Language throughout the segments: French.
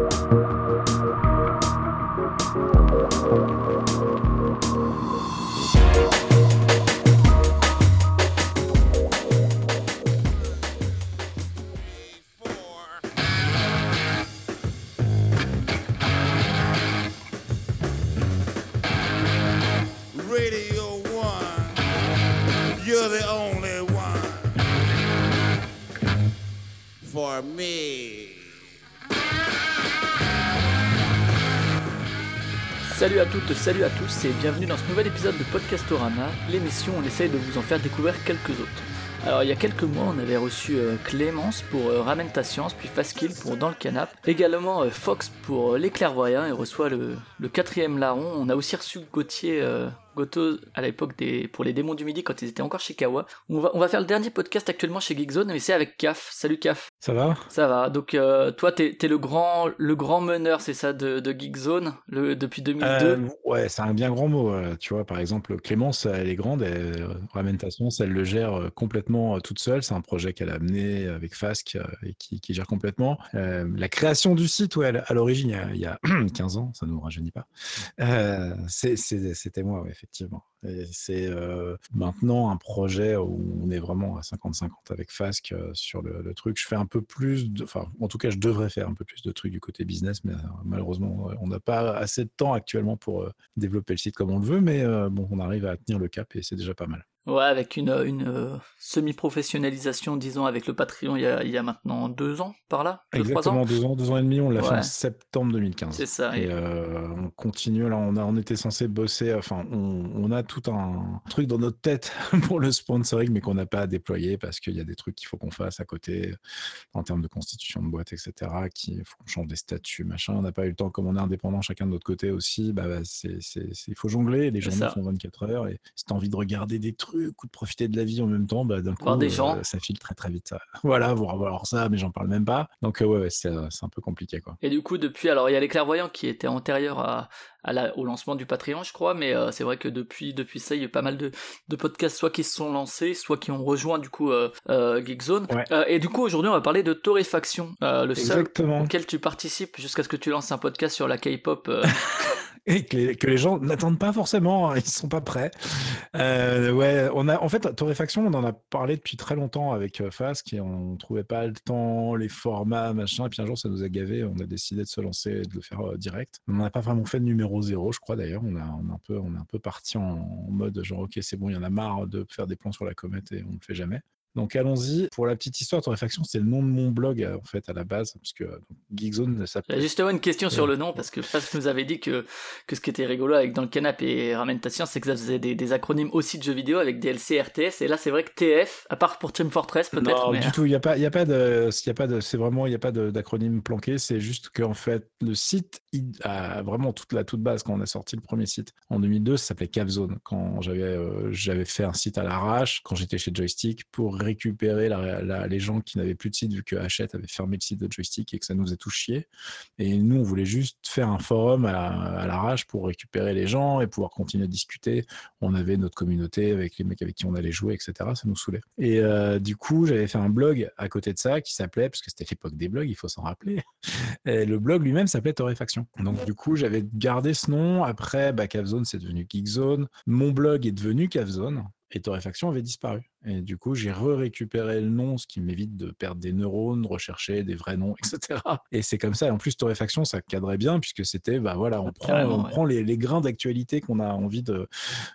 Radio Salut à tous et bienvenue dans ce nouvel épisode de Podcastorama, l'émission on essaye de vous en faire découvrir quelques autres. Alors il y a quelques mois on avait reçu euh, Clémence pour euh, Ramène ta science, puis Faskill pour Dans le canap, également euh, Fox pour Les clairvoyants et reçoit le, le quatrième larron. On a aussi reçu Gauthier Goto à l'époque des pour les démons du midi quand ils étaient encore chez Kawa. On va, on va faire le dernier podcast actuellement chez Geekzone mais c'est avec Caf. Salut Caf. Ça va? Ça va. Donc euh, toi t'es es le grand le grand meneur c'est ça de, de Geekzone le, depuis 2002. Euh, Ouais, c'est un bien grand mot. euh, Tu vois, par exemple, Clémence, elle est grande, elle ramène ta elle le gère complètement toute seule. C'est un projet qu'elle a amené avec Fasc euh, et qui, qui gère complètement. Euh, la création du site, ouais, à l'origine, il y a- il y, a 15 ans, ça ne nous rajeunit pas. C'était moi, ouais, effectivement. C'est euh, maintenant un projet où on est vraiment à 50-50 avec Fasc euh, sur le, truc. Je fais un peu plus, enfin, en tout cas, je devrais faire un peu plus de trucs du côté business, mais euh, malheureusement, on n'a pas assez de temps actuellement pour développer le site comme on le veut, mais bon, on arrive à tenir le cap et c'est déjà pas mal. Ouais, avec une, une euh, semi-professionnalisation, disons, avec le Patreon il y a, il y a maintenant deux ans, par là deux, trois Exactement, ans deux ans, deux ans et demi, on l'a fait en septembre 2015. C'est ça. Et et- euh, on continue, là, on, a, on était censé bosser, enfin, on, on a tout un truc dans notre tête pour le sponsoring, mais qu'on n'a pas déployé parce qu'il y a des trucs qu'il faut qu'on fasse à côté en termes de constitution de boîte, etc., qu'il faut qu'on change des statuts, machin. On n'a pas eu le temps, comme on est indépendant chacun de notre côté aussi, bah, bah, c'est, il faut jongler, les journées font 24 heures, et si tu as envie de regarder des trucs ou de profiter de la vie en même temps, bah, d'un coup, des euh, gens. ça file très très vite. Voilà, voir voir ça, mais j'en parle même pas. Donc, euh, ouais, ouais, c'est, euh, c'est un peu compliqué, quoi. Et du coup, depuis, alors il y a les clairvoyants qui étaient antérieurs à, à la- au lancement du Patreon, je crois, mais euh, c'est vrai que depuis, depuis ça, il y a eu pas mal de, de podcasts, soit qui se sont lancés, soit qui ont rejoint du coup euh, euh, Geekzone. Ouais. Euh, et du coup, aujourd'hui, on va parler de Torréfaction, euh, le seul Exactement. auquel tu participes jusqu'à ce que tu lances un podcast sur la K-pop. Et que les, gens n'attendent pas forcément, hein, ils sont pas prêts. Euh, ouais, on a en fait torréfaction, on en a parlé depuis très longtemps avec euh, Fask et on trouvait pas le temps, les formats, machin. Et puis un jour, ça nous a gavé, on a décidé de se lancer et de le faire euh, direct. On n'a pas vraiment fait de numéro zéro, je crois d'ailleurs. On a, on a un peu, on est un peu parti en, en mode genre ok, c'est bon, il y en a marre de faire des plans sur la comète et on le fait jamais. Donc allons-y. Pour la petite histoire, Torréfaction, c'est le nom de mon blog euh, en fait à la base, parce que euh, donc, Geekzone s'appelle. justement une question sur le nom, parce que Fast nous avait dit que, que ce qui était rigolo avec Dans le canapé et Ramène ta science, c'est que ça faisait des, des acronymes aussi de jeux vidéo avec DLC, RTS, et là c'est vrai que TF, à part pour Team Fortress peut-être, Non, mais... du tout. Il n'y a pas, il y a pas de, il y a pas de, c'est vraiment, il y a pas d'acronyme planqué. C'est juste qu'en fait, le site, a vraiment toute la toute base quand on a sorti le premier site en 2002, ça s'appelait Capzone. Quand j'avais, euh, j'avais fait un site à l'arrache quand j'étais chez Joystick pour récupérer les gens qui n'avaient plus de site vu que Hachette avait fermé le site de Joystick et que ça nous faisait tout chier. Et nous, on voulait juste faire un forum à, à l'arrache pour récupérer les gens et pouvoir continuer à discuter. On avait notre communauté avec les mecs avec qui on allait jouer, etc. Ça nous saoulait. Et euh, du coup, j'avais fait un blog à côté de ça qui s'appelait, parce que c'était l'époque des blogs, il faut s'en rappeler. Le blog lui-même s'appelait Torréfaction. Donc du coup, j'avais gardé ce nom. Après, bah, Cavzone, c'est devenu Geekzone. Mon blog est devenu Cavzone. Et Torréfaction avait disparu. Et du coup, j'ai re-récupéré le nom, ce qui m'évite de perdre des neurones, de rechercher des vrais noms, etc. Et c'est comme ça. Et en plus, Torréfaction, ça cadrait bien, puisque c'était, bah voilà, on prend, on ouais. prend les, les grains d'actualité qu'on a envie de,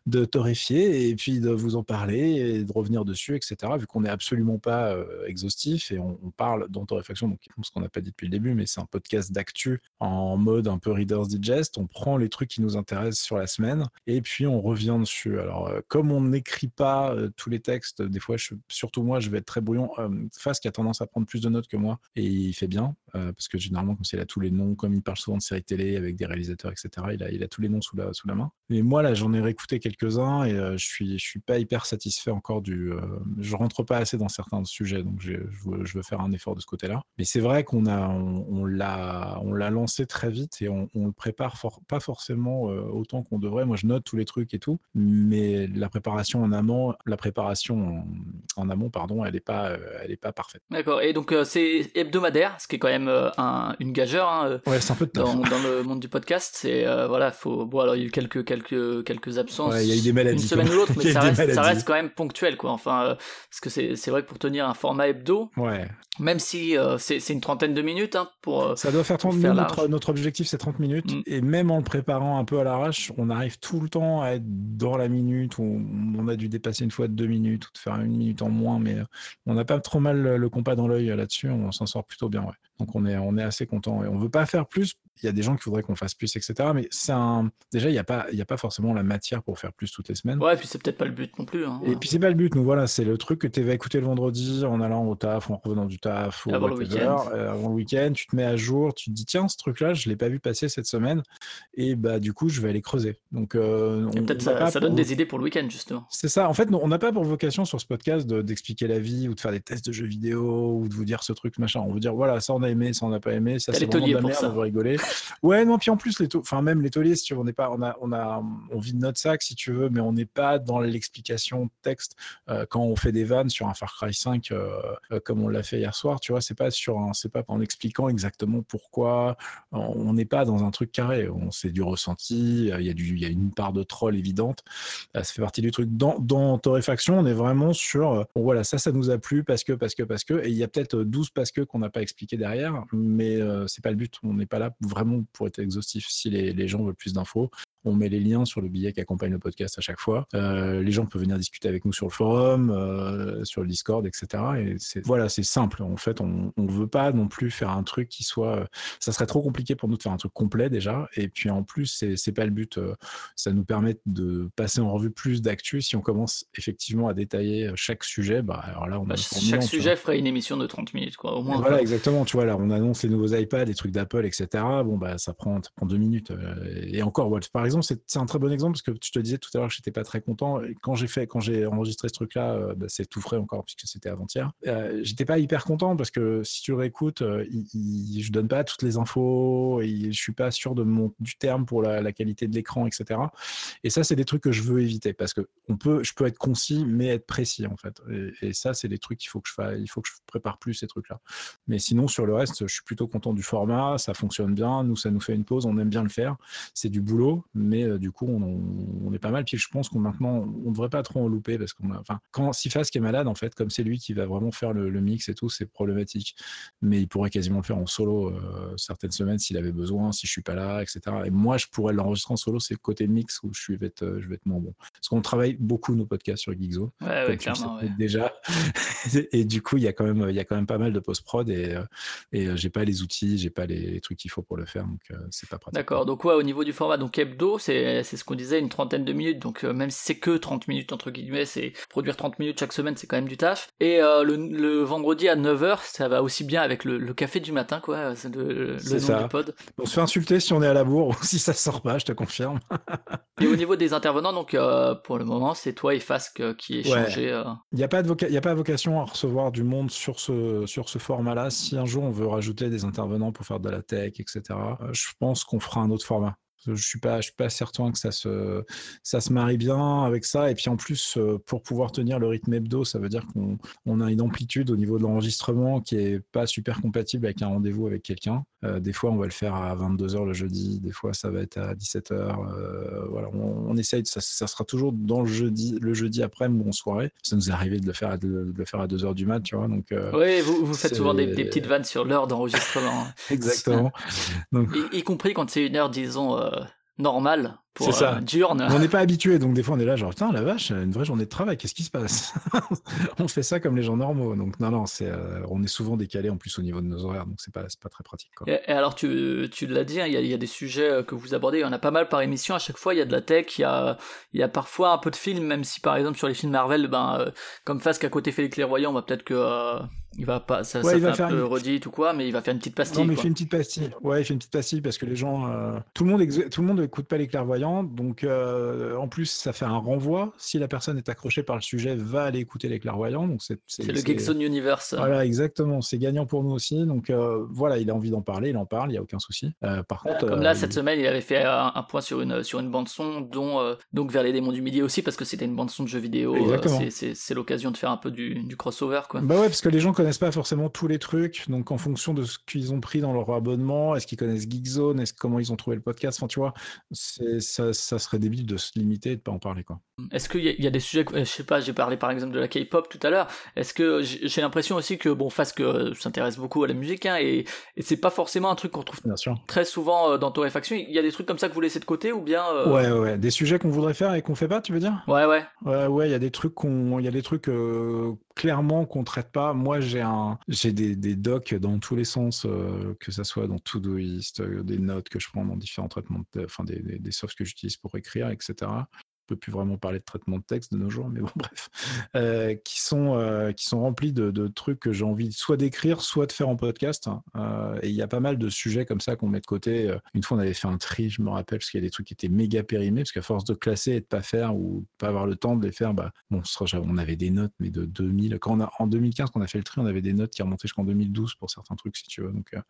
de torréfier et puis de vous en parler et de revenir dessus, etc. Vu qu'on n'est absolument pas euh, exhaustif et on, on parle dans Torréfaction, donc ce qu'on n'a pas dit depuis le début, mais c'est un podcast d'actu en mode un peu Reader's Digest. On prend les trucs qui nous intéressent sur la semaine et puis on revient dessus. Alors, euh, comme on n'écrit pas euh, tous les textes, des fois, surtout moi, je vais être très brouillon. Euh, Fast qui a tendance à prendre plus de notes que moi et il fait bien euh, parce que généralement, comme il a tous les noms, comme il parle souvent de séries télé avec des réalisateurs, etc., il a, il a tous les noms sous la, sous la main. Mais moi, là, j'en ai réécouté quelques-uns et euh, je suis, je suis pas hyper satisfait encore du. je rentre pas assez dans certains sujets, donc je je veux faire un effort de ce côté-là. Mais c'est vrai qu'on a, on, l'a, on l'a lancé très vite et on, on le prépare pas forcément autant qu'on devrait. Moi, je note tous les trucs et tout, mais la préparation en amont, la préparation amont, en, amont pardon, elle n'est pas, elle est pas parfaite. D'accord. Et donc c'est hebdomadaire, ce qui est quand même un, une gageure. Hein, ouais, c'est un peu de dans, dans, le monde du podcast. C'est voilà, faut. Bon, alors il y a eu quelques quelques quelques absences. il y a eu des maladies. Une semaine ou l'autre, mais ça reste, ça reste, quand même ponctuel, quoi. Enfin, parce que c'est vrai que pour tenir un format hebdo. Ouais. Même si c'est une trentaine de minutes hein, pour. ça doit faire 30 minutes. Notre, notre, objectif c'est 30 minutes. Mm. Et même en le préparant un peu à l'arrache, on arrive tout le temps à être dans la minute. Où on a dû dépasser une fois de deux minutes de faire une minute en moins, mais on n'a pas trop mal le compas dans l'œil là-dessus. On s'en sort plutôt bien. Donc on est, on est assez content et on veut pas faire plus. Il y a des gens qui voudraient qu'on fasse plus, etc. Mais c'est un. Déjà, il n'y a pas, il y a pas forcément la matière pour faire plus toutes les semaines. Ouais, et puis c'est peut-être pas le but non plus. Hein. Et puis c'est pas le but. Donc voilà, c'est le truc que tu vas écouter le vendredi en allant au taf, en revenant du taf, ou avant le week-end. Euh, avant le week-end, tu te mets à jour, tu te dis tiens, ce truc-là, je l'ai pas vu passer cette semaine, et bah du coup, je vais aller creuser. Donc euh, peut-être ça, ça donne des idées pour le week-end justement. C'est ça. En fait, on n'a pas pour vocation sur ce podcast d'expliquer la vie ou de faire des tests de jeux vidéo ou de vous dire ce truc machin. On veut dire voilà, ça on a aimé, ça on n'a pas aimé ça c'est vraiment de la merde, on veut rigoler. Ouais, non, puis en plus, les enfin même les tauliers, si tu veux, on n'est pas, on a, on a, on vide notre sac si tu veux, mais on n'est pas dans l'explication texte euh, quand on fait des vannes sur un Far Cry 5 euh, euh, comme on l'a fait hier soir, tu vois, c'est pas sur un, c'est pas en expliquant exactement pourquoi, on n'est pas dans un truc carré, on c'est du ressenti, il y a du, il y a une part de troll évidente, ça fait partie du truc. Dans, dans Torréfaction, on est vraiment sur, bon, voilà, ça, ça nous a plu parce que, parce que, parce que, et il y a peut-être 12 parce que qu'on n'a pas expliqué derrière, mais euh, c'est pas le but. On n'est pas là vraiment pour être exhaustif. Si les, les gens veulent plus d'infos, on met les liens sur le billet qui accompagne le podcast à chaque fois. Euh, les gens peuvent venir discuter avec nous sur le forum, euh, sur le Discord, etc. Et c'est voilà, c'est simple. En fait, on ne veut pas non plus faire un truc qui soit. Ça serait trop compliqué pour nous de faire un truc complet déjà. Et puis en plus, c'est c'est pas le but. Ça nous permet de passer en revue plus d'actu. Si on commence effectivement à détailler chaque sujet, bah alors là, on bah, chaque sujet ferait une émission de 30 minutes, quoi. Au moins. voilà, exactement. Tu vois, là, on annonce les nouveaux iPads, les trucs d'Apple, etc. Bon, bah ça prend, ça prend deux minutes. Et encore, par exemple c'est un très bon exemple parce que tu te disais tout à l'heure que j'étais pas très content. quand j'ai fait, quand j'ai enregistré ce truc-là, euh, bah, c'est tout frais encore puisque c'était avant-hier. Euh, j'étais pas hyper content parce que si tu réécoutes, euh, je donne pas toutes les infos et je suis pas sûr de mon, du terme pour la, qualité de l'écran, etc. Et ça, c'est des trucs que je veux éviter parce que on peut, je peux être concis mais être précis en fait. Et, ça, c'est des trucs qu'il faut que je fasse, il faut que je prépare plus ces trucs-là. Mais sinon, sur le reste, je suis plutôt content du format, ça fonctionne bien. Nous, ça nous fait une pause, on aime bien le faire. C'est du boulot, du coup, on, est pas mal. Puis je pense qu'on maintenant, on devrait pas trop en louper parce qu'on a, enfin, quand Sifas qui est malade, en fait, comme c'est lui qui va vraiment faire le, mix et tout, c'est problématique. Mais il pourrait quasiment le faire en solo euh, certaines semaines s'il avait besoin, si je suis pas là, etc. Et moi, je pourrais l'enregistrer en solo, c'est côté mix où je, suis, vais, être, euh, je vais être moins bon. Parce qu'on travaille beaucoup nos podcasts sur Geekzo. Ouais, clairement, Déjà. et du coup, il y a quand même, il y a quand même pas mal de post-prod et, euh, et j'ai pas les outils, j'ai pas les, trucs qu'il faut pour le faire, donc c'est pas pratique. D'accord. Donc, ouais, au niveau du format, donc hebdo, c'est c'est ce qu'on disait, une trentaine de minutes. Donc euh, même si c'est que 30 minutes entre guillemets, c'est produire 30 minutes chaque semaine, c'est quand même du taf. Et euh, le, vendredi à 9h, ça va aussi bien avec le, café du matin, quoi. C'est le, nom du pod. On se fait insulter si on est à la bourre ou si ça sort pas, je te confirme. et au niveau des intervenants, donc euh, pour le moment, c'est toi et Fasque qui échangez. Il n'y a, pas a pas vocation à recevoir du monde sur ce, sur ce format-là. Si un jour on veut rajouter des intervenants pour faire de la tech, etc., je pense qu'on fera un autre format. Je suis suis pas certain que ça se, marie bien avec ça. Et puis en plus, euh, pour pouvoir tenir le rythme hebdo, ça veut dire qu'on on a une amplitude au niveau de l'enregistrement qui est pas super compatible avec un rendez-vous avec quelqu'un. Euh, des fois, on va le faire à 22h le jeudi, des fois, ça va être à 17h. Euh, voilà, on, essaye, ça, ça, sera toujours dans le jeudi, le jeudi après ou en soirée. Ça nous est arrivé de le faire à, de, le faire à 2h du mat, tu vois. Donc, oui, vous, vous faites souvent des, petites vannes sur l'heure d'enregistrement. Exactement. Donc... Y, y, compris quand c'est une heure, disons, c'est ça. Euh, on n'est pas habitué, donc des fois on est là genre putain la vache, une vraie journée de travail, qu'est-ce qui se passe? On fait ça comme les gens normaux, donc non non, c'est euh, on est souvent décalé en plus au niveau de nos horaires, donc c'est pas pas très pratique. Quoi. Et, alors tu, tu l'as dit, hein, il y, a des sujets euh, que vous abordez, il y en a pas mal par émission. À chaque fois il y a de la tech, il y a il y a parfois un peu de films, même si par exemple sur les films Marvel, ben comme face qu'à côté fait les clairvoyants, va peut-être que il va pas ça, ça fait un peu redit ou quoi, mais il va faire une petite pastille. Non mais il fait une petite pastille. Ouais, il fait une petite pastille parce que les gens, tout le monde tout le monde écoute pas les clairvoyants Donc, euh, en plus, ça fait un renvoi. Si la personne est accrochée par le sujet, va aller écouter les clairvoyants. Donc, c'est C'est le Geekzone Universe. Voilà, exactement. C'est gagnant pour nous aussi. Donc, euh, voilà, il a envie d'en parler, il en parle, il n'y a aucun souci. Euh, par contre, Comme là, cette semaine, il avait fait un, un point sur une, sur une bande-son, dont donc vers les démons du midi aussi, parce que c'était une bande-son de jeux vidéo. Exactement. c'est- c'est c'est l'occasion de faire un peu du, du crossover, quoi. Bah ouais, parce que les gens connaissent pas forcément tous les trucs. Donc, en fonction de ce qu'ils ont pris dans leur abonnement, est-ce qu'ils connaissent Geekzone, est-ce comment ils ont trouvé le podcast, enfin, tu vois, c'est ça, ça serait débile de se limiter et de pas en parler, quoi. Est-ce qu'il y, y a des sujets, je sais pas, j'ai parlé par exemple de la K-pop tout à l'heure. Est-ce que j'ai l'impression aussi que bon, Fasque euh, s'intéresse beaucoup à la musique, hein, et, et c'est pas forcément un truc qu'on trouve Bien sûr. très souvent euh, dans Torréfaction. Il y a des trucs comme ça que vous laissez de côté ou bien euh, Ouais, ouais, ouais. Des sujets qu'on voudrait faire et qu'on fait pas, tu veux dire? Ouais, ouais. Ouais, ouais, il y a des trucs qu'on, il y a des trucs euh, clairement qu'on traite pas. Moi, j'ai un, j'ai des, docs dans tous les sens, euh, que ça soit dans Todoist, euh, des notes que je prends dans différents traitements, de, des, des, des softs que j'utilise pour écrire, etc. Peut plus vraiment parler de traitement de texte de nos jours, mais bon, bref, euh, qui sont euh, qui sont remplis de, trucs que j'ai envie soit d'écrire, soit de faire en podcast. hein. Euh, et il y a pas mal de sujets comme ça qu'on met de côté. Une fois, on avait fait un tri, je me rappelle, parce qu'il y a des trucs qui étaient méga périmés, parce qu'à force de classer et de pas faire ou de pas avoir le temps de les faire, bah, bon, on avait des notes, mais de 2000. Quand on a, en 2015, quand on a fait le tri, on avait des notes qui remontaient jusqu'en 2012 pour certains trucs, si tu veux. Donc, on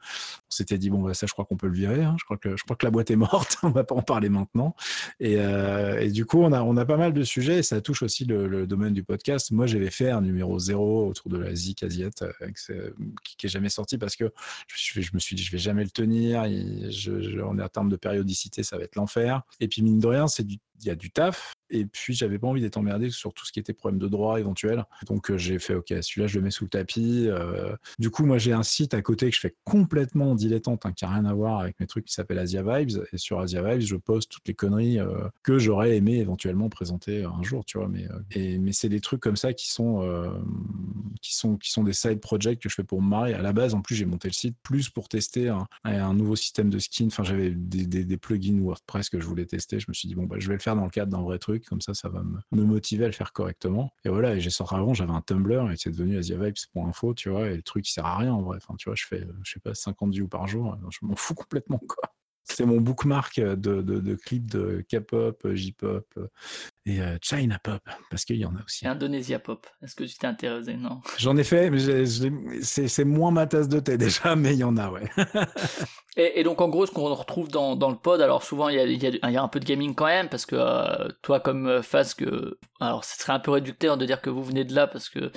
s'était dit, bon, bah, ça, je crois qu'on peut le virer. hein. Je, crois que, je crois que la boîte est morte. on va pas en parler maintenant. Et, et du coup, on a, on a pas mal de sujets et ça touche aussi le, domaine du podcast. Moi, j'avais fait un numéro zéro autour de la zik asiate euh, ce- qui, qui est jamais sorti parce que je, me suis dit, je vais jamais le tenir. et je, en termes de périodicité, ça va être l'enfer. Et puis, mine de rien, c'est du, il y a du taf. Et puis, j'avais pas envie d'être emmerdé sur tout ce qui était problème de droit éventuel. Donc, euh, j'ai fait, OK, celui-là, je le mets sous le tapis. Euh, du coup, moi, j'ai un site à côté que je fais complètement en dilettante, hein, qui n'a rien à voir avec mes trucs qui s'appelle Asia Vibes. Et sur Asia Vibes, je poste toutes les conneries euh, que j'aurais aimé éventuellement présenter un jour, tu vois. Mais, mais c'est des trucs comme ça qui sont, qui sont, qui sont des side projects que je fais pour me marrer. À la base, en plus, j'ai monté le site plus pour tester un, nouveau système de skin. Enfin, j'avais des, des, des plugins WordPress que je voulais tester. Je me suis dit, bon, bah, je vais le faire dans le cadre d'un vrai truc. Comme ça, ça va me, me motiver à le faire correctement. Et voilà, et j'ai sorti avant, j'avais un Tumblr et c'est devenu asiavibes.info, tu vois. Et le truc, il sert à rien en vrai. Enfin, tu vois, je fais, je sais pas, 50 views par jour. Je m'en fous complètement, quoi. C'est mon bookmark de, de, de clips de K-pop, J-pop et euh, China pop, parce qu'il y en a aussi. Et Indonesia Pop. Est-ce que tu t'es intéressé? Non. J'en ai fait, mais c'est moins ma tasse de thé déjà, mais il y en a, ouais. Et, et donc en gros, ce qu'on retrouve dans, dans le pod, alors souvent il y a, il y a- il y a un peu de gaming quand même, parce que euh, toi comme euh, Fasque, alors ce serait un peu réducteur de dire que vous venez de là, parce que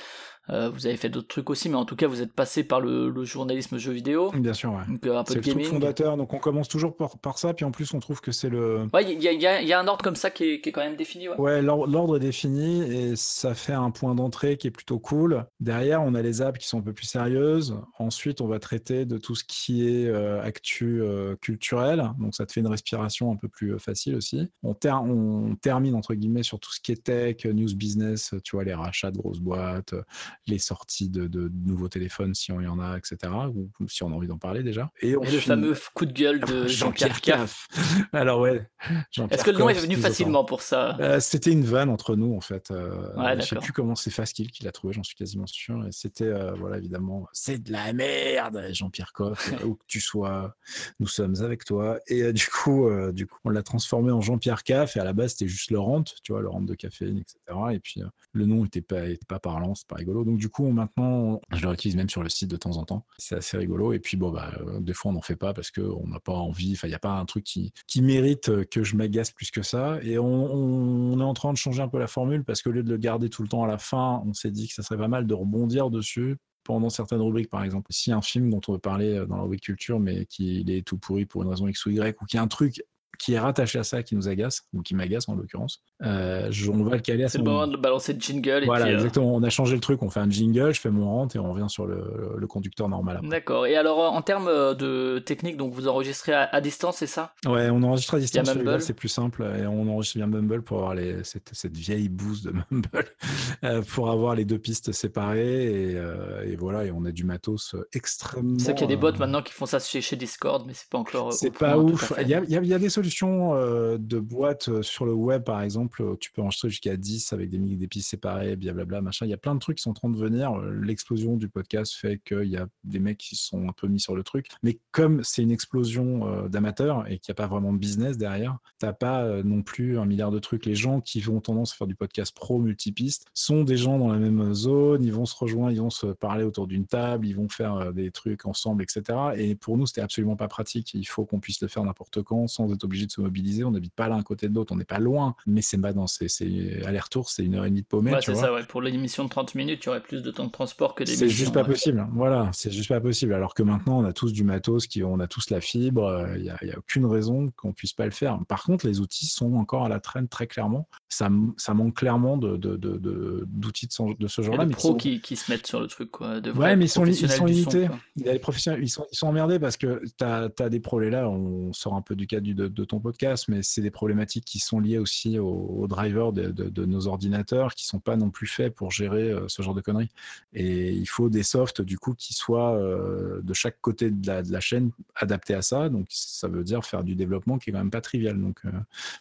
euh, vous avez fait d'autres trucs aussi, mais en tout cas vous êtes passé par le, le journalisme jeu vidéo, Bien sûr, ouais. donc euh, un peu C'est de le truc gaming. fondateur, donc on commence toujours par, par ça, puis en plus on trouve que c'est le... Ouais, il y a, y y un ordre comme ça qui est, qui est quand même défini, ouais. Ouais, l'or- l'ordre est défini et ça fait un point d'entrée qui est plutôt cool. Derrière, on a les apps qui sont un peu plus sérieuses. Ensuite, on va traiter de tout ce qui est euh, actu euh, culturel. Donc, ça te fait une respiration un peu plus facile aussi. On, ter- on termine, entre guillemets, sur tout ce qui est tech, news business, tu vois, les rachats de grosses boîtes, les sorties de, de nouveaux téléphones, si on y en a, etc. Ou, ou si on a envie d'en parler déjà. Et, on Et le fameux coup de gueule de Jean-Pierre Caff. Alors, ouais. Est-ce que le nom est venu facilement pour ça? Euh, c'était une vanne entre nous en fait. Euh, Ouais, je sais plus comment c'est Faskill qui l'a trouvé, j'en suis quasiment sûr. Et c'était euh, voilà évidemment, c'est de la merde, Jean-Pierre Coff, où que tu sois, nous sommes avec toi. Et euh, du coup, euh, du coup, on l'a transformé en Jean-Pierre Caff. Et à la base, c'était juste Laurent, tu vois, Laurent de caféine, etc. Et puis euh, le nom était pas, était pas parlant, c'est pas rigolo. Donc du coup, maintenant, je le réutilise même sur le site de temps en temps. C'est assez rigolo. Et puis bon bah, euh, des fois, on n'en fait pas parce que on n'a pas envie. Enfin, il n'y a pas un truc qui, mérite euh, que je m'agace plus que ça. Et on, on est en train de changer un peu la formule parce qu'au lieu de le garder tout le temps à la fin, on s'est dit que ça serait pas mal de rebondir dessus pendant certaines rubriques, par exemple. Si un film dont on veut parler euh, dans la rubrique culture, mais qu'il est tout pourri pour une raison X ou Y, ou qu'il y a un truc qui est rattaché à ça qui nous agace, ou qui m'agace en l'occurrence, euh, je- on va le caler à ce C'est le moment. de balancer le jingle. Voilà, puis, euh, exactement. On a changé le truc, on fait un jingle, je fais mon rente et on revient sur le, le conducteur normal. D'accord. Et alors, en termes euh, de technique, donc vous enregistrez à, à distance, c'est ça? Ouais, on enregistre à distance, c'est plus simple. Et on enregistre bien Mumble pour avoir les, cette, cette vieille bouse de Mumble, pour avoir les deux pistes séparées. Et, euh, et voilà, et on a du matos extrêmement. C'est vrai qu'il y a des bots euh, maintenant qui font ça chez, chez Discord, mais c'est pas encore. C'est pas ouf. Il y a, il y des solutions de boîtes sur le web, par exemple, euh, tu peux enregistrer jusqu'à 10 avec des, des pistes séparées, blablabla, machin. Il y a plein de trucs qui sont en train de venir. L'explosion du podcast fait qu'il y a des mecs qui sont un peu mis sur le truc. Mais comme c'est une explosion d'amateurs et qu'il n'y a pas vraiment de business derrière, t'as pas non plus un milliard de trucs. Les gens qui vont tendance à faire du podcast pro multipiste sont des gens dans la même zone, ils vont se rejoindre, ils vont se parler autour d'une table, ils vont faire des trucs ensemble, etc. Et pour nous, c'était absolument pas pratique. Il faut qu'on puisse le faire n'importe quand sans être obligé de se mobiliser. On n'habite pas l'un côté de l'autre, on n'est pas loin, mais c'est pas dans c'est aller-retour, c'est une heure et demie de paumée. c'est ça, ouais. Pour l'émission de 30 minutes, il y aurait plus de temps de transport que C'est juste pas possible. Voilà, c'est juste pas possible. Alors que maintenant, on a tous du matos, qui, on a tous la fibre, euh, il n'y a, a, aucune raison qu'on puisse pas le faire. Par contre, les outils sont encore à la traîne très clairement. Ça, ça manque clairement d'outils de, de, de, de, ce genre-là. Des pros qui, qui, se mettent sur le truc, quoi. De ouais, mais ils sont, ils sont limités. il y a les professionnels, ils sont, ils sont emmerdés parce que tu as, as, des problèmes là. On sort un peu du cadre de, ton podcast, mais c'est des problématiques qui sont liées aussi aux, drivers de, nos ordinateurs qui sont pas non plus faits pour gérer euh, ce genre de conneries. Et il faut des softs, du coup, qui soient euh, de chaque côté de la, de la, chaîne adaptés à ça. Donc, ça veut dire faire du développement qui est quand même pas trivial. Donc, euh,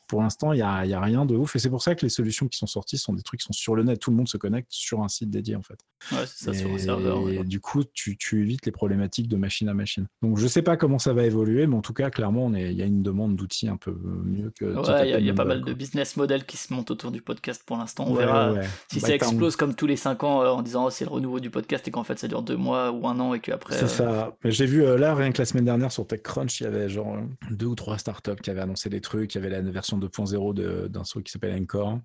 pour l'instant, il n'y a, y a rien de ouf. Et c'est pour ça que les solutions qui sont sorties sont des trucs qui sont sur le net. Tout le monde se connecte sur un site dédié, en fait. Ouais, c'est ça, et, sur un serveur. Et du coup, tu, tu, évites les problématiques de machine à machine. Donc, je sais pas comment ça va évoluer, mais en tout cas, clairement, il y a une demande d'outils un peu mieux que. Ouais, il y, a pas mal de business qui se montent autour du podcast pour l'instant. On verra si bah, ça explose comme tous les 5 ans euh, en disant oh, c'est le renouveau du podcast et qu'en fait ça dure 2 mois ou un an et qu'après. C'est ça. J'ai vu euh, là, rien que la semaine dernière sur TechCrunch, il y avait genre deux ou trois startups qui avaient annoncé des trucs. Il y avait la version 2.0 d'un truc qui s'appelle Encore.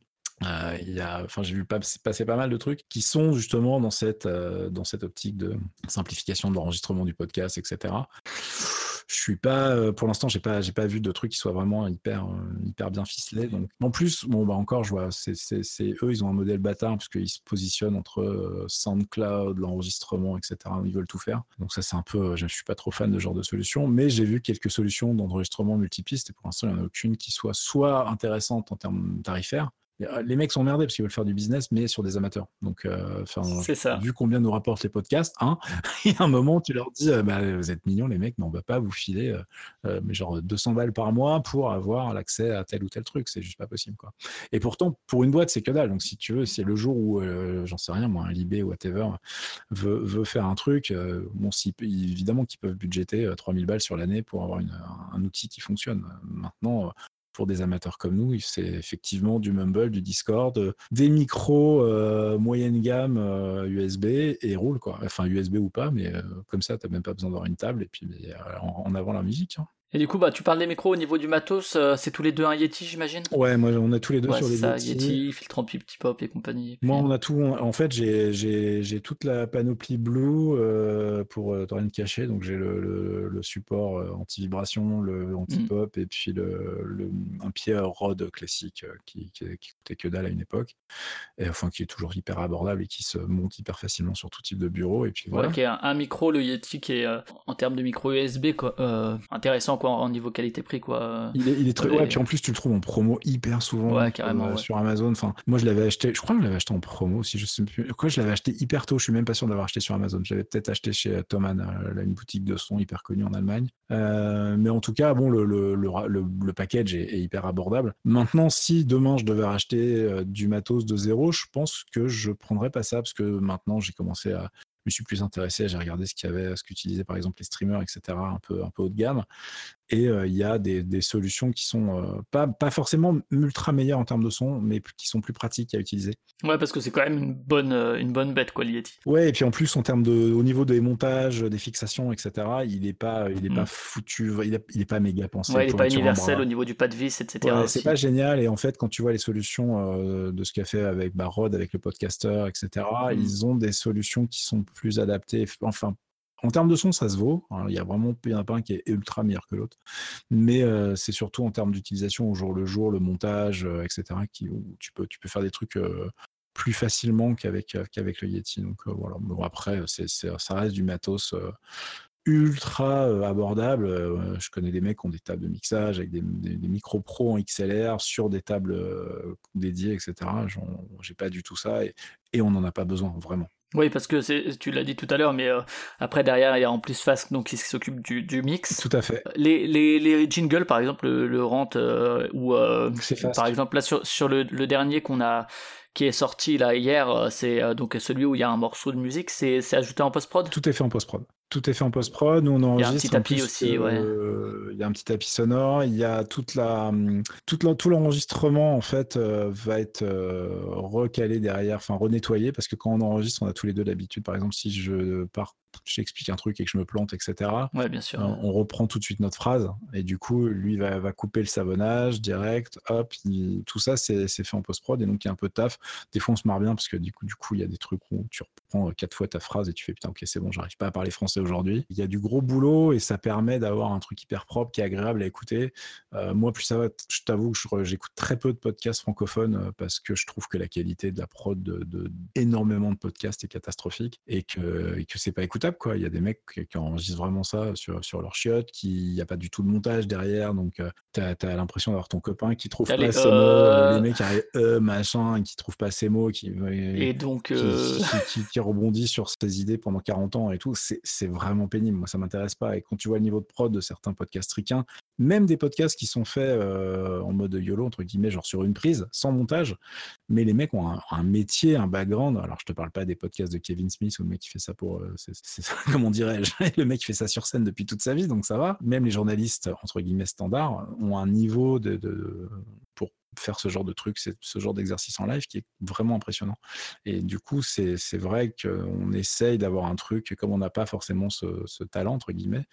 Euh, il enfin, j'ai vu passer pas mal de trucs qui sont justement dans cette, euh, dans cette optique de simplification de l'enregistrement du podcast, etc. Je suis pas, euh, pour l'instant, j'ai pas, j'ai pas vu de trucs qui soient vraiment hyper, hyper bien ficelés. Donc, en plus, bon, bah encore, je vois, c'est, eux, ils ont un modèle bâtard puisqu'ils se positionnent entre SoundCloud, l'enregistrement, etc. Ils veulent tout faire. Donc ça, c'est un peu, je suis pas trop fan de ce genre de solution, mais j'ai vu quelques solutions d'enregistrement multipiste et pour l'instant, il n'y en a aucune qui soit soit intéressante en termes tarifaires, euh, les mecs sont merdés parce qu'ils veulent faire du business, mais sur des amateurs. Donc, euh, ça. vu combien nous rapportent les podcasts, hein, il y a un moment, tu leur dis euh, bah, Vous êtes mignons, les mecs, mais on va pas vous filer mais genre 200 balles par mois pour avoir l'accès à tel ou tel truc. C'est juste pas possible. Quoi. Et pourtant, pour une boîte, c'est que dalle. Donc, si tu veux, c'est le jour où, j'en sais rien, moi, un Libé ou whatever veut, veut faire un truc, bon, si, évidemment qu'ils peuvent budgéter 3000 balles sur l'année pour avoir une, un outil qui fonctionne. Maintenant, pour des amateurs comme nous, c'est effectivement du Mumble, du Discord, euh, des micros euh, moyenne gamme USB euh, et roule quoi. Enfin USB ou pas, mais comme ça, tu n'as même pas besoin d'avoir une table et puis en, avant la musique. Hein. Et du coup, bah, tu parles des micros au niveau du matos, euh, c'est tous les deux un Yeti, j'imagine? Ouais, moi, on a tous les deux sur les ça, Yeti. filtre petit pop et compagnie. Moi, on a tout. En fait, j'ai toute la panoplie Blue euh, pour euh, rien de cacher. Donc, j'ai le, le, support euh, anti-vibration, le anti-pop et puis le, un pied Rode classique qui, qui, coûtait que dalle à une époque. Et enfin, qui est toujours hyper abordable et qui se monte hyper facilement sur tout type de bureau. Et puis voilà. Ouais, qui est un, micro, le Yeti, qui est en termes de micro USB quoi, intéressant en niveau qualité-prix quoi. Il est, il est très ouais, puis en plus tu le trouves en promo hyper souvent ouais, carrément, euh, sur Amazon. Enfin, moi je l'avais acheté, je crois que je l'avais acheté en promo si je sais plus. Quoi, je l'avais acheté hyper tôt. Je suis même pas sûr d'avoir acheté sur Amazon. J'avais peut-être acheté chez euh, Thomann, euh, une boutique de son hyper connue en Allemagne. mais en tout cas, bon, le, le, le, le package est, hyper abordable. Maintenant, si demain je devais racheter du matos de zéro, je pense que je prendrais pas ça parce que maintenant j'ai commencé à je me suis plus intéressé, j'ai regardé ce qu'il y avait, ce qu'utilisaient par exemple les streamers, etc., un peu, un peu haut de gamme. Et il y a des, solutions qui sont pas, pas forcément ultra meilleures en termes de son, mais qui sont plus pratiques à utiliser. Ouais, parce que c'est quand même une bonne, une bonne bête, quoi, l'Yeti. Ouais, et puis en plus, en termes de, au niveau des montages, des fixations, etc., il n'est pas, il est pas mmh. foutu, il, est, pas méga pensé. Ouais, il n'est pas universel au niveau du pas de vis, etc. Ouais, c'est pas génial. Et en fait, quand tu vois les solutions de ce qu'a fait avec Barod, avec le podcaster, etc., mmh. ils ont des solutions qui sont plus adaptées. Enfin, en termes de son, ça se vaut. Hein, il y a vraiment un qui est ultra meilleur que l'autre. Mais euh, c'est surtout en termes d'utilisation au jour le jour, le montage, euh, etc., qui, où tu peux, faire des trucs euh, plus facilement qu'avec le Yeti. Donc voilà. Bon, après, ça reste du matos ultra abordable. je connais des mecs qui ont des tables de mixage avec des, des, micros pro en XLR sur des tables dédiées, etc. J'ai pas du tout ça et, et on n'en a pas besoin vraiment. Oui, parce que tu l'as dit tout à l'heure, mais après derrière il y a en plus Fast donc qui s'occupe du, du, mix. Tout à fait. Les, les, les jingles par exemple le, le rent ou par exemple là sur, sur le, le dernier qu'on a qui est sorti là hier, c'est donc celui où il y a un morceau de musique, c'est ajouté en post-prod? Tout est fait en post-prod. Tout est fait en post-prod. Nous, on enregistre. Il y a un petit tapis aussi, ouais. Euh, il y a un petit tapis sonore. Il y a toute la, toute tout l'enregistrement, en fait, euh, va être euh, recalé derrière, enfin, renettoyé, parce que quand on enregistre, on a tous les deux l'habitude. Par exemple, si je pars j'explique un truc et que je me plante, etc. Ouais, bien sûr. On, reprend tout de suite notre phrase et du coup, lui va, va couper le savonnage direct, hop, tout ça c'est fait en post-prod et donc il y a un peu de taf. Des fois, on se marre bien parce que du coup, du coup, il y a des trucs où tu reprends quatre fois ta phrase et tu fais putain, ok, c'est bon, j'arrive pas à parler français aujourd'hui. Il y a du gros boulot et ça permet d'avoir un truc hyper propre qui est agréable à écouter. Euh, moi, plus ça va, je t'avoue que j'écoute très peu de podcasts francophones euh, parce que je trouve que la qualité de la prod de, énormément de podcasts est catastrophique et que, et que c'est pas écoutable Quoi. Il y a des mecs qui, enregistrent vraiment ça sur, sur leur chiotte, qui n'y a pas du tout de montage derrière, donc euh, tu as, l'impression d'avoir ton copain qui trouve pas ses mots, euh, les mecs qui arrivent euh, machin, qui trouvent pas ses mots, qui, et donc, qui, qui, rebondit sur ses idées pendant 40 ans et tout. C'est vraiment pénible. Moi, ça m'intéresse pas. Et quand tu vois le niveau de prod de certains podcasts ricains, même des podcasts qui sont faits en mode YOLO, entre guillemets, genre sur une prise, sans montage, mais les mecs ont un, métier, un background. Alors, je te parle pas des podcasts de Kevin Smith ou le mec qui fait ça pour, comment dirais-je, le mec fait ça sur scène depuis toute sa vie, donc ça va. Même les journalistes, entre guillemets, standards, ont un niveau de, de pour faire ce genre de truc, ce genre d'exercice en live qui est vraiment impressionnant. Et du coup, c'est vrai qu'on essaye d'avoir un truc, comme on n'a pas forcément ce, talent, entre guillemets,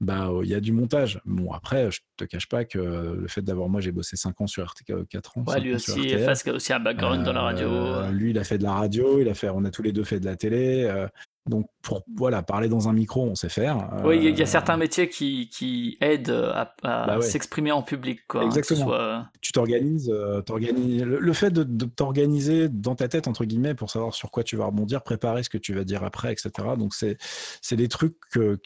bah il y a du montage. Bon, après, je te cache pas que le fait d'avoir, moi j'ai bossé 5 ans sur RTK, 4 ans. Ouais, lui aussi, il a aussi un background dans la radio. Euh, lui, il a fait de la radio, il a fait, on a tous les deux fait de la télé. Euh, donc, pour voilà, parler dans un micro, on sait faire. Oui, il y, a euh, certains métiers qui, qui aident à, bah s'exprimer en public. Quoi, Exactement. Tu t'organises, euh, le, fait de, t'organiser dans ta tête, entre guillemets, pour savoir sur quoi tu vas rebondir, préparer ce que tu vas dire après, etc. Donc, c'est, c'est des trucs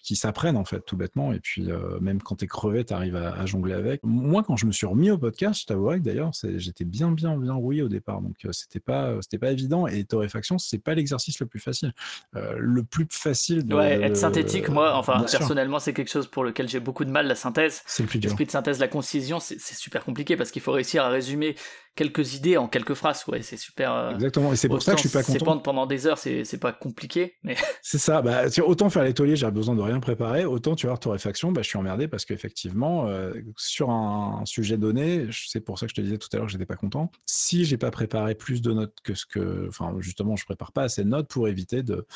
qui s'apprennent, en fait, tout bêtement. Et puis, euh, même quand tu es crevé, tu arrives à, jongler avec. Moi, quand je me suis remis au podcast, je t'avouerais que d'ailleurs, j'étais bien, bien, bien rouillé au départ. Donc, c'était pas, c'était pas évident. Et torréfaction, c'est pas l'exercice le plus facile le plus facile de. Ouais, être synthétique, moi, enfin, personnellement, c'est quelque chose pour lequel j'ai beaucoup de mal, la synthèse. C'est le plus dur. L'esprit de synthèse, la concision, c'est super compliqué parce qu'il faut réussir à résumer quelques idées en quelques phrases. Ouais, c'est super. Euh, Exactement. Et c'est pour ça que je suis pas content. pendant des heures, c'est pas compliqué. Mais... C'est ça. Bah, autant faire l'étolier, j'ai besoin de rien préparer. Autant tu vois, torréfaction, bah, je suis emmerdé parce qu'effectivement, euh, sur un, sujet donné, c'est pour ça que je te disais tout à l'heure que j'étais pas content. Si j'ai pas préparé plus de notes que ce que. Enfin, justement, je prépare pas assez de notes pour éviter de,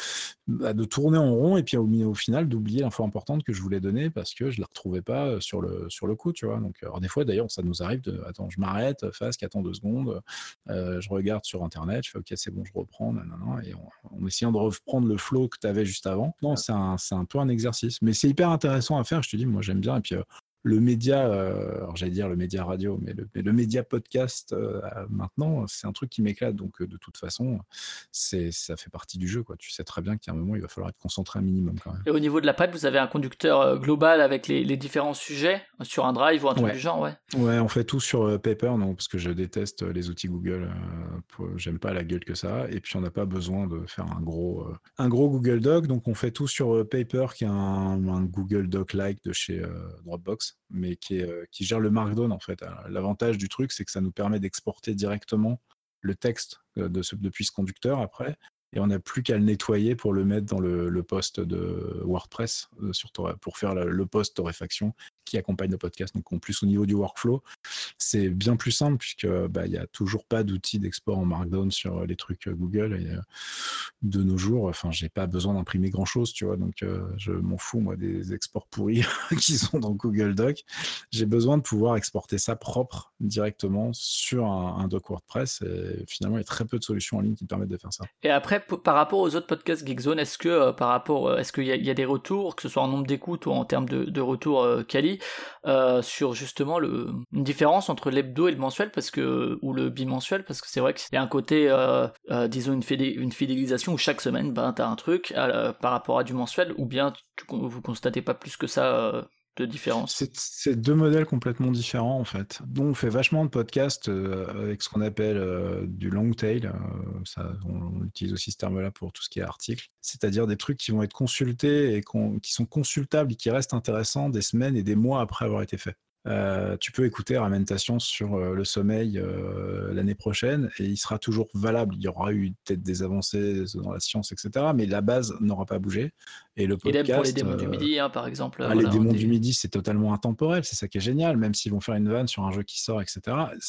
bah, de tourner en rond et puis au, au final d'oublier l'info importante que je voulais donner parce que je la retrouvais pas euh, sur le, sur le coup, tu vois. Donc, alors des fois, d'ailleurs, ça nous arrive de. Attends, je m'arrête, face, qu'attends secondes, euh, je regarde sur Internet, je fais OK, c'est bon, je reprends, et en, essayant de reprendre le flow que tu avais juste avant. Non, c'est un, un, peu un exercice, mais c'est hyper intéressant à faire, je te dis, moi j'aime bien, et puis euh, le média, euh, alors j'allais dire le média radio, mais le, média podcast euh, maintenant, c'est un truc qui m'éclate. Donc euh, de toute façon, c'est ça fait partie du jeu. Quoi. Tu sais très bien qu'à un moment, il va falloir être concentré un minimum quand même. Et au niveau de la pad, vous avez un conducteur global avec les, différents sujets sur un drive ou un truc du genre, ouais. Ouais, on fait tout sur Paper, non, parce que je déteste les outils Google. J'aime pas la gueule que ça. Et puis on n'a pas besoin de faire un gros, un gros Google Doc. Donc on fait tout sur Paper, qui est un, un Google Doc-like de chez Dropbox mais euh, qui gère le Markdown en fait. L'avantage du truc, c'est que ça nous permet d'exporter directement le texte euh, de ce, depuis ce conducteur après, et on n'a plus qu'à le nettoyer pour le mettre dans le, le post de WordPress euh, sur, pour faire le post torréfaction qui accompagne le podcast. Donc en plus au niveau du workflow, c'est bien plus simple puisque bah, il n'y a toujours pas d'outil d'export en Markdown sur les trucs Google. Et de nos jours, enfin j'ai pas besoin d'imprimer grand chose, tu vois. Donc je m'en fous moi des exports pourris qui sont dans Google Doc. J'ai besoin de pouvoir exporter ça propre directement sur un, doc WordPress. Et finalement, il y a très peu de solutions en ligne qui permettent de faire ça. Et après, par rapport aux autres podcasts Geekzone, est-ce que par rapport, est-ce qu'il y, a des retours, que ce soit en nombre d'écoutes ou en termes de, retours euh, sur justement le, une différence entre l'hebdo et le mensuel? Parce que ou le bimensuel parce que c'est vrai qu'il y a un côté euh, euh, disons une, fidélisation où chaque semaine ben t'as un truc par rapport à du mensuel ou bien vous constatez pas plus que ça de différence C'est deux modèles complètement différents en fait. Nous, on fait vachement de podcasts euh, avec ce qu'on appelle euh, du long tail. Euh, ça, on, utilise aussi ce terme-là pour tout ce qui est article. C'est-à-dire des trucs qui vont être consultés et qui sont consultables et qui restent intéressants des semaines et des mois après avoir été faits. Euh, tu peux écouter Ramentation sur euh, le sommeil euh, l'année prochaine et il sera toujours valable. Il y aura eu peut-être des avancées dans la science, etc. Mais la base n'aura pas bougé. Et le podcast. pour les démons du midi, hein, par exemple. Ah, les démons du midi, c'est totalement intemporel. C'est ça qui est génial. Même s'ils vont faire une vanne sur un jeu qui sort, etc.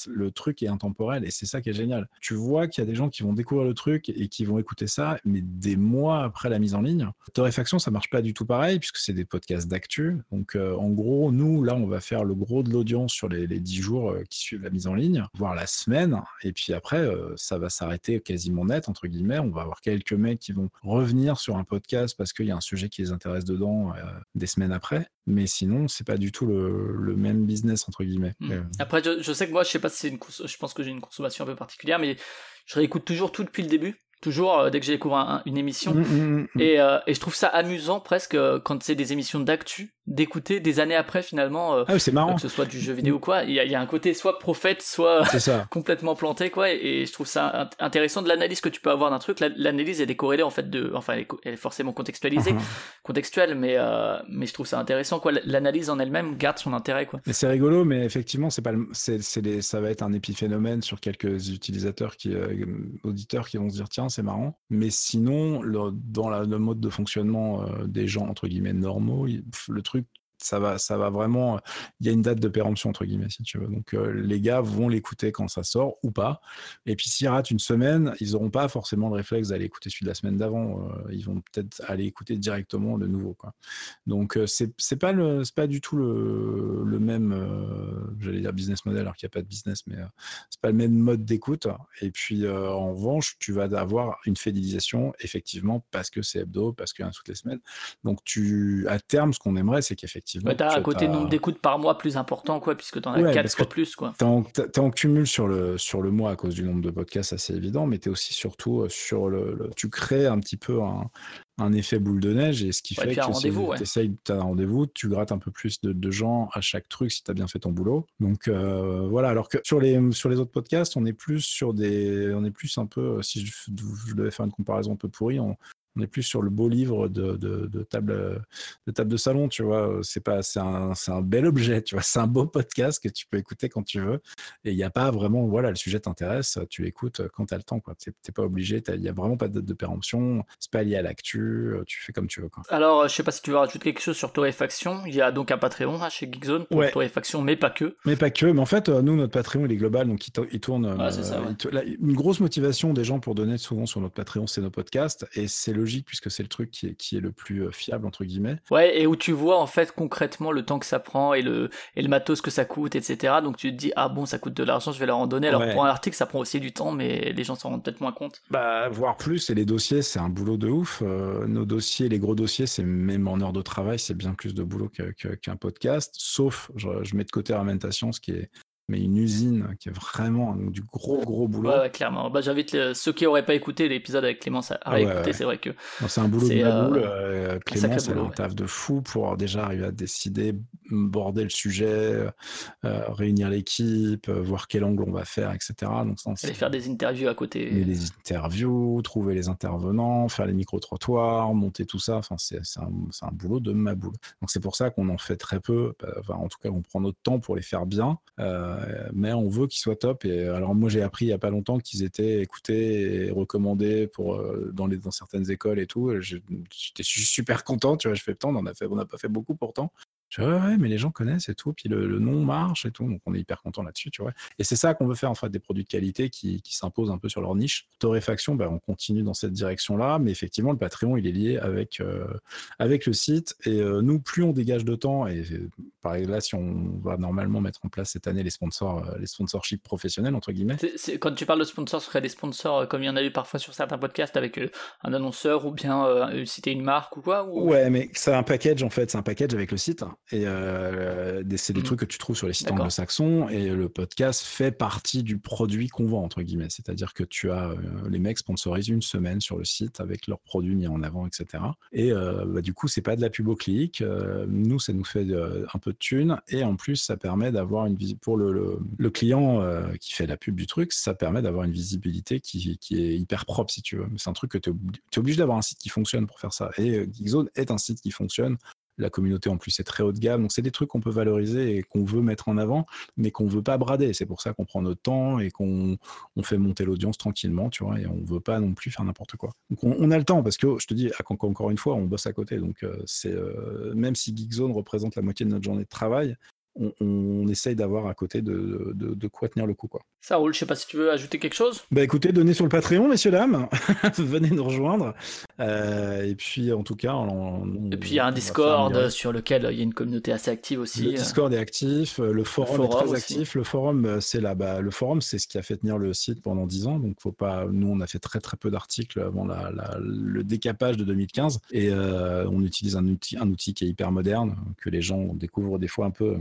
Le truc est intemporel et c'est ça qui est génial. Tu vois qu'il y a des gens qui vont découvrir le truc et qui vont écouter ça, mais des mois après la mise en ligne. Torréfaction, ça marche pas du tout pareil puisque c'est des podcasts d'actu. Donc, en gros, nous, là, on va faire le gros de l'audience sur les, les 10 jours euh, qui suivent la mise en ligne, voire la semaine. Et puis après, euh, ça va s'arrêter quasiment net, entre guillemets. On va avoir quelques mecs qui vont revenir sur un podcast parce qu'il y a un sujet qui les intéresse dedans euh, des semaines après. Mais sinon, c'est pas du tout le, même business, entre guillemets. Hmm. Après, je, sais que moi, je sais pas si c'est une je pense que j'ai une consommation un peu particulière, mais je réécoute toujours tout depuis le début toujours dès que j'ai découvert une émission. Mmh, mmh, mmh, et, et, je trouve ça amusant presque quand c'est des émissions d'actu d'écouter des années après finalement euh, ah c'est marrant. que ce soit du jeu vidéo ou quoi. Il y, a, un côté soit prophète soit complètement planté quoi. Et, je trouve ça intéressant de l'analyse que tu peux avoir d'un truc. L'analyse elle est corrélée en fait de enfin elle est, forcément contextualisée uh-huh. contextuelle mais euh, mais je trouve ça intéressant quoi. L'analyse en elle-même garde son intérêt quoi. C'est rigolo mais effectivement c'est pas c'est ça va être un épiphénomène sur quelques utilisateurs qui euh, auditeurs qui vont se dire tiens c'est marrant. Mais sinon dans le mode de fonctionnement des gens entre guillemets normaux le truc ça va, ça va vraiment. Il y a une date de péremption entre guillemets, si tu veux. Donc euh, les gars vont l'écouter quand ça sort ou pas. Et puis s'ils ratent une semaine, ils n'auront pas forcément le réflexe d'aller écouter celui de la semaine d'avant. Euh, ils vont peut-être aller écouter directement le nouveau. Quoi. Donc euh, c'est pas pas du tout le, le même, j'allais dire business model alors qu'il n'y a pas de business, mais c'est pas le même mode d'écoute. Et puis en revanche, tu vas avoir une fidélisation effectivement parce que c'est hebdo, parce qu'il y a un toutes les semaines. Donc tu, à terme, ce qu'on aimerait, c'est qu'effectivement effectivement. as un côté nombre d'écoutes par mois plus important, quoi, puisque tu en as 4 fois plus. Tu es, en cumul sur le, sur le mois à cause du nombre de podcasts, assez évident, mais tu es aussi surtout euh, sur le, Tu crées un petit peu un, un effet boule de neige et ce qui fait que si tu essayes, tu as un rendez-vous, tu grattes un peu plus de, gens à chaque truc si tu as bien fait ton boulot. Donc euh, voilà, alors que sur les, sur les autres podcasts, on est plus sur des. On est plus un peu, si je, je devais faire une comparaison un peu pourrie, on, on est plus sur le beau livre de, de, table, de table de salon, tu vois. C'est pas, c'est un, un, bel objet, tu vois. C'est un beau podcast que tu peux écouter quand tu veux. Et il n'y a pas vraiment, voilà, le sujet t'intéresse, tu l'écoutes quand tu as le temps, quoi. Tu n'es pas obligé, il n'y a vraiment pas de date de péremption, c'est pas lié à l'actu, tu fais comme tu veux, quoi. Alors, je sais pas si tu veux rajouter quelque chose sur Torréfaction. Il y a donc un Patreon hein, chez Geekzone pour Torréfaction, mais pas que. Mais pas que. Mais en fait, nous, notre Patreon, il est global, donc il, tourne. Euh, une grosse motivation des gens pour donner souvent sur notre Patreon, c'est nos podcasts. Et c'est logique puisque c'est le truc qui est, qui est le plus euh, fiable entre guillemets. Ouais, et où tu vois en fait concrètement le temps que ça prend et le et le matos que ça coûte, etc. Donc tu te dis ah bon ça coûte de l'argent, je vais leur en donner. Alors pour un article ça prend aussi du temps, mais les gens s'en rendent peut-être moins compte. Bah voire plus. Et les dossiers c'est un boulot de ouf. Euh, nos dossiers, les gros dossiers, c'est même en heure de travail, c'est bien plus de boulot qu'un podcast. Sauf je, je, mets de côté Ramentation, ce qui est mais une usine qui est vraiment du gros gros boulot. Ouais, clairement. Bah, j'invite ceux qui n'auraient pas écouté l'épisode avec Clémence à, ah écouter. C'est vrai que c'est un boulot de boule. Euh, euh, Clémence, elle a un taf de fou pour déjà arriver à décider, border le sujet, euh, réunir l'équipe, voir quel angle on va faire, etc. Donc aller faire des interviews à côté. Les interviews, trouver les intervenants, faire les micro trottoirs, monter tout ça. Enfin, c'est un, un, boulot de ma boule. Donc c'est pour ça qu'on en fait très peu. Enfin, en tout cas, on prend notre temps pour les faire bien. Euh, mais on veut qu'ils soient top. Et alors moi j'ai appris il y a pas longtemps qu'ils étaient écoutés et recommandés pour euh, dans les dans certaines écoles et tout. J'étais super content, tu vois. Je fais tant, on en a fait, on n'a pas fait beaucoup pourtant. Je ouais, mais les gens connaissent et tout, puis le, nom marche et tout, donc on est hyper content là-dessus, tu vois. Et c'est ça qu'on veut faire, en fait, des produits de qualité qui, qui s'imposent un peu sur leur niche. Torréfaction, ben, on continue dans cette direction-là, mais effectivement, le Patreon, il est lié avec, euh, avec le site. Et nous, plus on dégage de temps, et Par exemple, là, si on va normalement mettre en place cette année les sponsors, les sponsorships professionnels entre guillemets. quand tu parles de sponsors, ce serait des sponsors comme il y en a eu parfois sur certains podcasts avec un annonceur ou bien citer une marque ou quoi. Ouais, mais c'est un package en fait, c'est un package avec le site et c'est des mmh. trucs que tu trouves sur les sites anglo-saxons et le podcast fait partie du produit qu'on vend entre guillemets. C'est-à-dire que tu as les mecs sponsorisent une semaine sur le site avec leurs produits mis en avant, etc. Et bah, du coup, c'est pas de la pub au clic. nous, ça nous fait un peu de thunes et en plus, ça permet d'avoir une visite pour le, le, client qui fait la pub du truc, ça permet d'avoir une visibilité qui, qui, est hyper propre si tu veux. C'est un truc que tu es, obligé d'avoir un site qui fonctionne pour faire ça. Et Geekzone est un site qui fonctionne la communauté en plus est très haut de gamme. Donc c'est des trucs qu'on peut valoriser et qu'on veut mettre en avant, mais qu'on veut pas brader. C'est pour ça qu'on prend notre temps et qu'on on fait monter l'audience tranquillement, tu vois, et on veut pas non plus faire n'importe quoi. Donc on, a le temps parce que je te dis, encore une fois, on bosse à côté. Donc euh, c'est euh, même si Geekzone représente la moitié de notre journée de travail, on, essaye d'avoir à côté de, quoi tenir le coup. Ça roule, je sais pas si tu veux ajouter quelque chose Bah écoutez, donnez sur le Patreon, messieurs, dames, venez nous rejoindre. Euh, et puis en tout cas... et puis il y a un Discord sur lequel il y a une communauté assez active aussi. Le Discord est actif, euh, le forum, est très actif. Le forum, euh, c'est là, bah, le forum, c'est ce qui a fait tenir le site pendant 10 ans. Donc faut pas... Nous, on a fait très très peu d'articles avant la, le décapage de 2015. Et on utilise un outil, un outil qui est hyper moderne, que les gens découvrent des fois un peu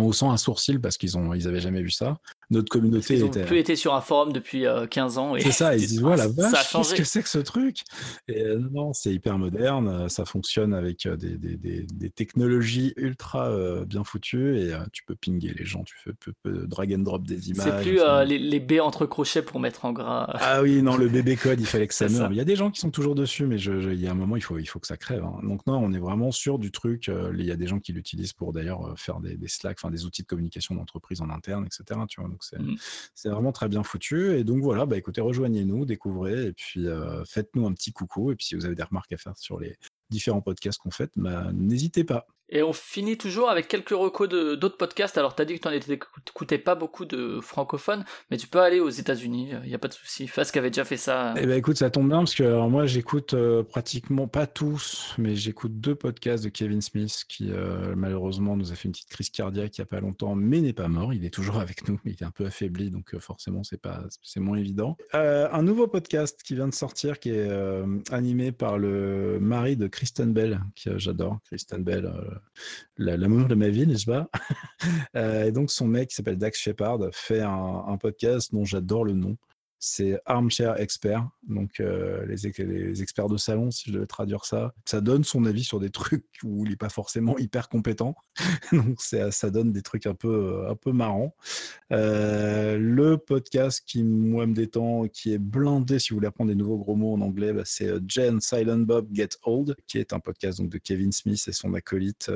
on sent un sourcil parce qu'ils ont ils avaient jamais vu ça notre communauté ils ont plus été sur un forum depuis 15 euh, ans. C'est ça, ils disent voilà, vache, qu'est-ce que c'est que ce truc? Et, euh, Non, c'est hyper moderne, euh, ça fonctionne avec des, des, des, technologies ultra bien foutues et tu peux pinguer les gens, tu fais drag and drop des images. C'est plus les, les, B entre crochets pour mettre en gras. Ah oui, non, le bébé code, il fallait que ça meure. Il y a des gens qui sont toujours dessus, mais je, il y a un moment, il faut, il faut que ça crève. Hein. Donc non, on est vraiment sûr du truc. Il y a des gens qui l'utilisent pour d'ailleurs faire des, des Slack, enfin des outils de communication d'entreprise en interne, etc. Tu vois, donc Mmh. c'est vraiment très bien foutu. Et donc voilà, bah écoutez, rejoignez-nous, découvrez, et puis faites-nous un petit coucou. Et puis si vous avez des remarques à faire sur les différents podcasts qu'on fait, bah, n'hésitez pas. Et on finit toujours avec quelques recos d'autres podcasts. Alors, tu as dit que tu n'écoutais pas beaucoup de francophones, mais tu peux aller aux États-Unis, il n'y a pas de souci. Fask avait déjà fait ça. Eh ben, écoute, ça tombe bien parce que moi, j'écoute euh, pratiquement pas tous, mais j'écoute deux podcasts de Kevin Smith qui, euh, malheureusement, nous a fait une petite crise cardiaque il n'y a pas longtemps, mais n'est pas mort. Il est toujours avec nous, mais il est un peu affaibli, donc euh, forcément, c'est pas, c'est moins évident. un nouveau podcast qui vient de sortir, qui est animé par le mari de Kristen Bell, que j'adore. Kristen Bell l'amour de ma vie, n'est-ce pas? Euh, Et donc son mec qui s'appelle Dax Shepard fait un podcast dont j'adore le nom, c'est Armchair Expert, donc euh, les, experts de salon, si je devais traduire ça. Ça donne son avis sur des trucs où il n'est pas forcément hyper compétent, donc ça donne des trucs un peu, euh, un peu marrants. Euh, le podcast qui, moi, me détend, qui est blindé, si vous voulez apprendre des nouveaux gros mots en anglais, bah, c'est Jen Silent Bob Get Old, qui est un podcast donc, de Kevin Smith et son acolyte,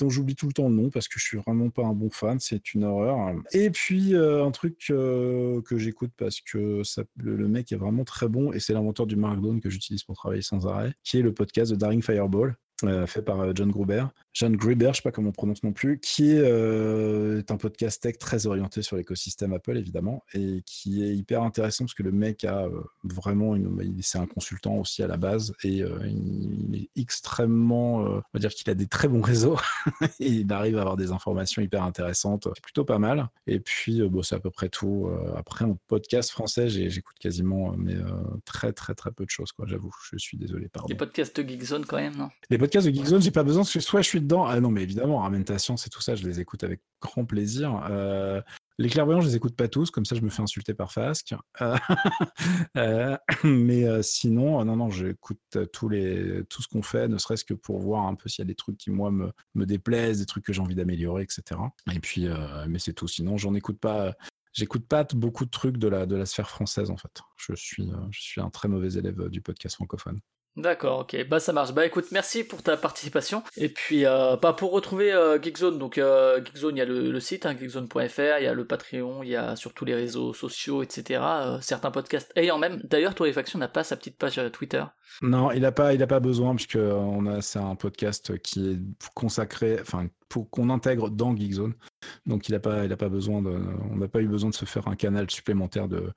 dont j'oublie tout le temps le nom parce que je suis vraiment pas un bon fan, c'est une horreur. Et puis, un truc que j'écoute parce parce que le, mec est vraiment très bon et c'est l'inventeur du Markdown que j'utilise pour travailler sans arrêt, qui est le podcast de Daring Fireball, euh, fait par euh, John Gruber. John Gruber, je sais pas comment on prononce non plus, qui est, euh, un podcast tech très orienté sur l'écosystème Apple évidemment et qui est hyper intéressant parce que le mec a vraiment, c'est un consultant aussi à la base et il, est extrêmement, on va dire qu'il a des très bons réseaux et il arrive à avoir des informations hyper intéressantes, c'est plutôt pas mal. Et puis bon, c'est à peu près tout. après en podcast français, j'écoute quasiment mais très très très peu de choses quoi. J'avoue, je suis désolé. Pardon. Les podcasts de Geekzone quand même non? Podcasts de Geekzone, j'ai pas besoin parce que soit je suis dedans. Ah non, mais évidemment, Ramène ta science et tout ça, je les écoute avec grand plaisir. Euh, les clairvoyants, je les écoute pas tous, comme ça je me fais insulter par Fasque. Euh, euh, mais sinon, non, non, j'écoute tous les, tout ce qu'on fait, ne serait-ce que pour voir un peu s'il y a des trucs qui, moi, me, me déplaisent, des trucs que j'ai envie d'améliorer, etc. Et puis, mais c'est tout. Sinon, j'en écoute pas. J'écoute pas beaucoup de trucs de la, de la sphère française, en fait. Je suis, je suis un très mauvais élève du podcast francophone. D'accord, ok, bah ça marche. Bah écoute, merci pour ta participation. Et puis, euh, bah, pour retrouver euh, Geekzone, donc euh, Geekzone, il y a le, site, hein, geekzone.fr, il y a le Patreon, il y a sur tous les réseaux sociaux, etc. Euh, certains podcasts ayant même. D'ailleurs, Torréfaction n'a pas sa petite page Twitter. Non, il n'a pas, pas besoin, puisque c'est un podcast qui est consacré, enfin, pour qu'on intègre dans Geekzone. Donc il a pas, il a pas besoin de, on n'a pas eu besoin de se faire un canal supplémentaire de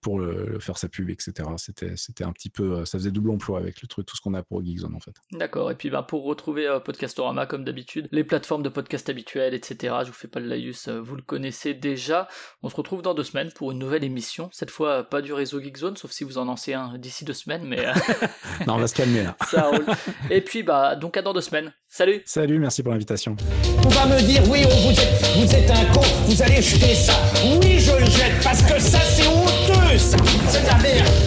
pour le, faire sa pub, etc. C'était, c'était un petit peu, euh, ça faisait double emploi avec le truc, tout ce qu'on a pour Geekzone en fait. D'accord. Et puis bah, pour retrouver euh, Podcastorama comme d'habitude, les plateformes de podcast habituelles, etc. Je vous fais pas le laïus, euh, vous le connaissez déjà. On se retrouve dans deux semaines pour une nouvelle émission. Cette fois, pas du réseau Geekzone, sauf si vous en lancez un d'ici deux semaines, mais non, on va se calmer là. ça roule. Et puis bah donc à dans deux semaines. Salut. Salut, merci pour l'invitation. On va me dire oui, vous êtes, vous êtes un con, vous allez jeter ça. Oui, je le jette parce que ça c'est honteux, ça. C'est de la merde.